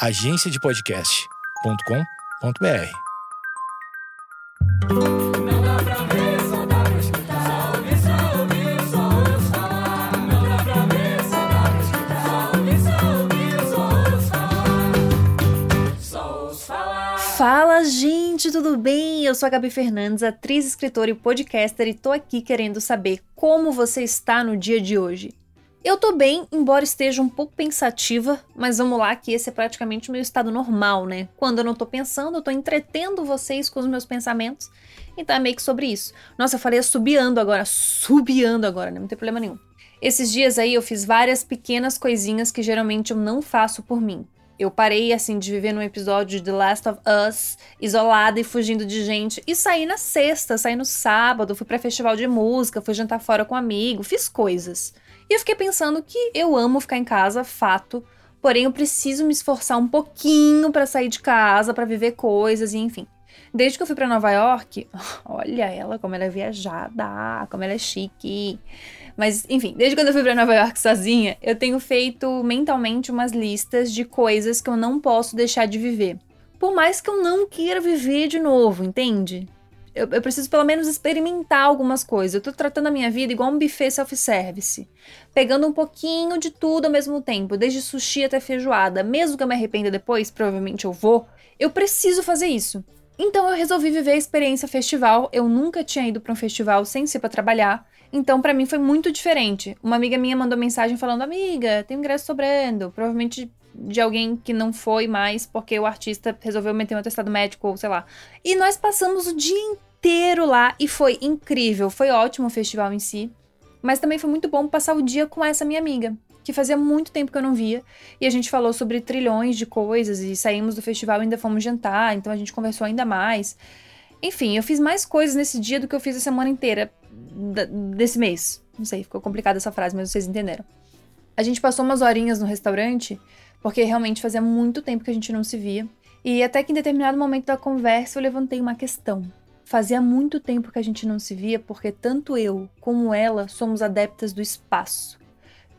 agenciadepodcast.com.br. Fala, gente, tudo bem? Eu sou a Gabi Fernandes, atriz, escritora e podcaster, e tô aqui querendo saber como você está no dia de hoje. Eu tô bem, embora esteja um pouco pensativa, mas vamos lá que esse é praticamente o meu estado normal, né? Quando eu não tô pensando, eu tô entretendo vocês com os meus pensamentos. Então é meio que sobre isso. Nossa, eu falei assobiando agora, subiando agora, né? Não tem problema nenhum. Esses dias aí eu fiz várias pequenas coisinhas que geralmente eu não faço por mim. Eu parei, assim, de viver num episódio de The Last of Us, isolada e fugindo de gente, e saí na sexta, saí no sábado, fui pra festival de música, fui jantar fora com um amigo, fiz coisas. E eu fiquei pensando que eu amo ficar em casa, fato, porém eu preciso me esforçar um pouquinho para sair de casa, para viver coisas e enfim. Desde que eu fui para Nova York, olha ela como ela é viajada, como ela é chique. Mas, enfim, desde quando eu fui para Nova York sozinha, eu tenho feito mentalmente umas listas de coisas que eu não posso deixar de viver. Por mais que eu não queira viver de novo, entende? Eu, eu, preciso pelo menos experimentar algumas coisas. Eu tô tratando a minha vida igual um buffet self-service. Pegando um pouquinho de tudo ao mesmo tempo, desde sushi até feijoada. Mesmo que eu me arrependa depois, provavelmente eu vou, eu preciso fazer isso. Então eu resolvi viver a experiência festival. Eu nunca tinha ido para um festival sem ser para trabalhar. Então para mim foi muito diferente. Uma amiga minha mandou mensagem falando: "Amiga, tem ingresso sobrando". Provavelmente de alguém que não foi mais porque o artista resolveu meter um atestado médico ou sei lá. E nós passamos o dia inteiro lá e foi incrível. Foi ótimo o festival em si. Mas também foi muito bom passar o dia com essa minha amiga, que fazia muito tempo que eu não via. E a gente falou sobre trilhões de coisas e saímos do festival e ainda fomos jantar, então a gente conversou ainda mais. Enfim, eu fiz mais coisas nesse dia do que eu fiz a semana inteira desse mês. Não sei, ficou complicada essa frase, mas vocês entenderam. A gente passou umas horinhas no restaurante porque realmente fazia muito tempo que a gente não se via. E até que em determinado momento da conversa eu levantei uma questão. Fazia muito tempo que a gente não se via porque tanto eu como ela somos adeptas do espaço.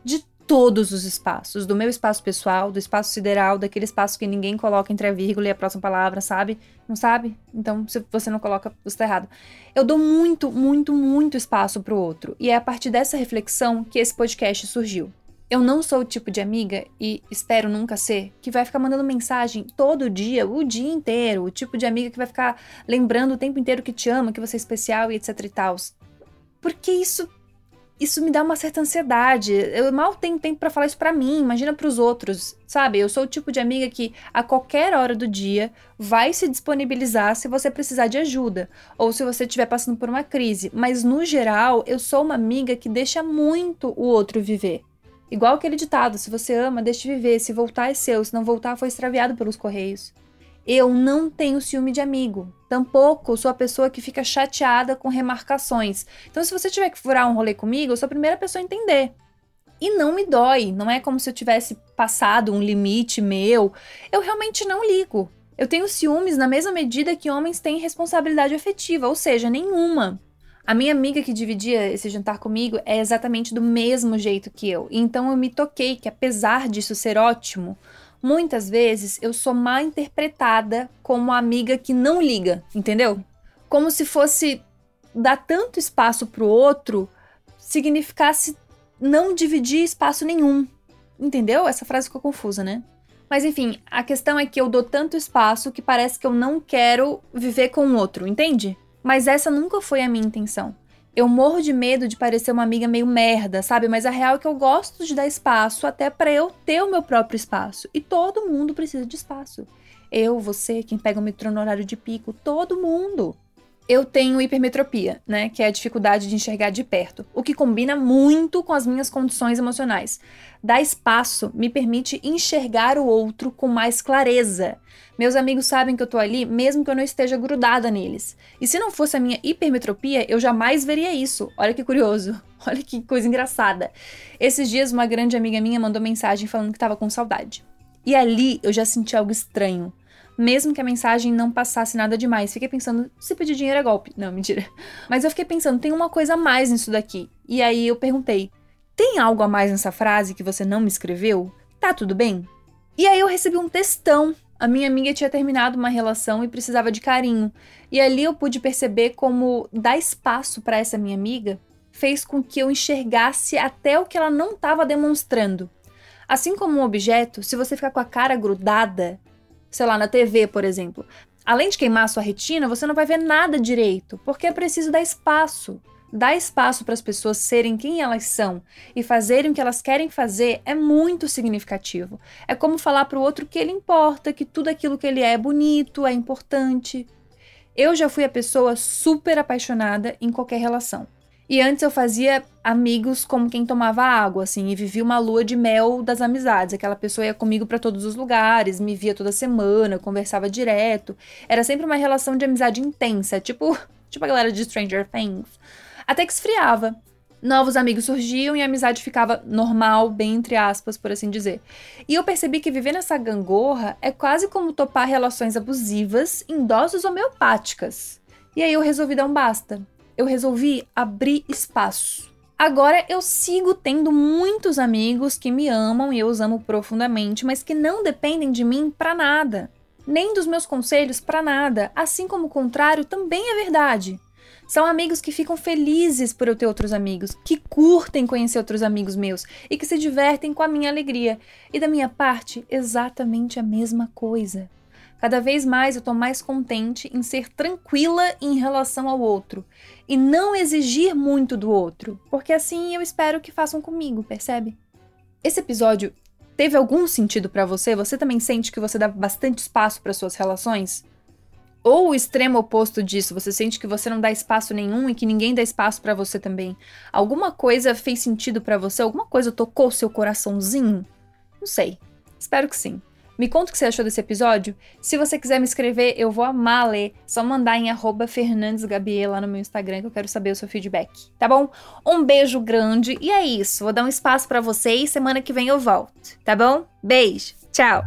De todos os espaços, do meu espaço pessoal, do espaço sideral, daquele espaço que ninguém coloca entre a vírgula e a próxima palavra, sabe? Não sabe? Então, se você não coloca, você tá errado. Eu dou muito, muito, muito espaço pro outro. E é a partir dessa reflexão que esse podcast surgiu. Eu não sou o tipo de amiga, e espero nunca ser, que vai ficar mandando mensagem todo dia, o dia inteiro. O tipo de amiga que vai ficar lembrando o tempo inteiro que te ama, que você é especial e etc e tal. Porque isso. Isso me dá uma certa ansiedade. Eu mal tenho tempo para falar isso para mim, imagina para os outros, sabe? Eu sou o tipo de amiga que a qualquer hora do dia vai se disponibilizar se você precisar de ajuda ou se você estiver passando por uma crise, mas no geral, eu sou uma amiga que deixa muito o outro viver. Igual aquele ditado: se você ama, deixe viver, se voltar é seu, se não voltar foi extraviado pelos correios. Eu não tenho ciúme de amigo. Tampouco sou a pessoa que fica chateada com remarcações. Então, se você tiver que furar um rolê comigo, eu sou a primeira pessoa a entender. E não me dói, não é como se eu tivesse passado um limite meu. Eu realmente não ligo. Eu tenho ciúmes na mesma medida que homens têm responsabilidade afetiva, ou seja, nenhuma. A minha amiga que dividia esse jantar comigo é exatamente do mesmo jeito que eu. Então eu me toquei que, apesar disso ser ótimo, muitas vezes eu sou mal interpretada como a amiga que não liga, entendeu? Como se fosse dar tanto espaço pro outro significasse não dividir espaço nenhum. Entendeu? Essa frase ficou confusa, né? Mas enfim, a questão é que eu dou tanto espaço que parece que eu não quero viver com o outro, entende? Mas essa nunca foi a minha intenção. Eu morro de medo de parecer uma amiga meio merda, sabe? Mas a real é que eu gosto de dar espaço até para eu ter o meu próprio espaço. E todo mundo precisa de espaço. Eu, você, quem pega o metrô no horário de pico, todo mundo eu tenho hipermetropia, né, que é a dificuldade de enxergar de perto, o que combina muito com as minhas condições emocionais. Dar espaço me permite enxergar o outro com mais clareza. Meus amigos sabem que eu tô ali, mesmo que eu não esteja grudada neles. E se não fosse a minha hipermetropia, eu jamais veria isso. Olha que curioso. Olha que coisa engraçada. Esses dias uma grande amiga minha mandou mensagem falando que estava com saudade. E ali eu já senti algo estranho mesmo que a mensagem não passasse nada demais. Fiquei pensando, se pedir dinheiro é golpe. Não, mentira. Mas eu fiquei pensando, tem uma coisa a mais nisso daqui. E aí eu perguntei: tem algo a mais nessa frase que você não me escreveu? Tá tudo bem? E aí eu recebi um textão. A minha amiga tinha terminado uma relação e precisava de carinho. E ali eu pude perceber como dar espaço para essa minha amiga fez com que eu enxergasse até o que ela não estava demonstrando. Assim como um objeto, se você ficar com a cara grudada, sei lá, na TV, por exemplo, além de queimar sua retina, você não vai ver nada direito, porque é preciso dar espaço. Dar espaço para as pessoas serem quem elas são e fazerem o que elas querem fazer é muito significativo. É como falar para o outro que ele importa, que tudo aquilo que ele é é bonito, é importante. Eu já fui a pessoa super apaixonada em qualquer relação. E antes eu fazia amigos como quem tomava água, assim, e vivia uma lua de mel das amizades. Aquela pessoa ia comigo para todos os lugares, me via toda semana, conversava direto. Era sempre uma relação de amizade intensa, tipo, tipo a galera de Stranger Things. Até que esfriava. Novos amigos surgiam e a amizade ficava normal, bem entre aspas, por assim dizer. E eu percebi que viver nessa gangorra é quase como topar relações abusivas em doses homeopáticas. E aí eu resolvi dar um basta. Eu resolvi abrir espaço. Agora eu sigo tendo muitos amigos que me amam e eu os amo profundamente, mas que não dependem de mim para nada, nem dos meus conselhos para nada, assim como o contrário também é verdade. São amigos que ficam felizes por eu ter outros amigos, que curtem conhecer outros amigos meus e que se divertem com a minha alegria. E da minha parte, exatamente a mesma coisa. Cada vez mais eu tô mais contente em ser tranquila em relação ao outro e não exigir muito do outro, porque assim eu espero que façam comigo, percebe? Esse episódio teve algum sentido para você? Você também sente que você dá bastante espaço para suas relações? Ou o extremo oposto disso, você sente que você não dá espaço nenhum e que ninguém dá espaço para você também. Alguma coisa fez sentido para você? Alguma coisa tocou seu coraçãozinho? Não sei. Espero que sim. Me conta o que você achou desse episódio. Se você quiser me escrever, eu vou amar ler. Só mandar em arroba lá no meu Instagram que eu quero saber o seu feedback, tá bom? Um beijo grande e é isso. Vou dar um espaço para vocês. Semana que vem eu volto, tá bom? Beijo. Tchau.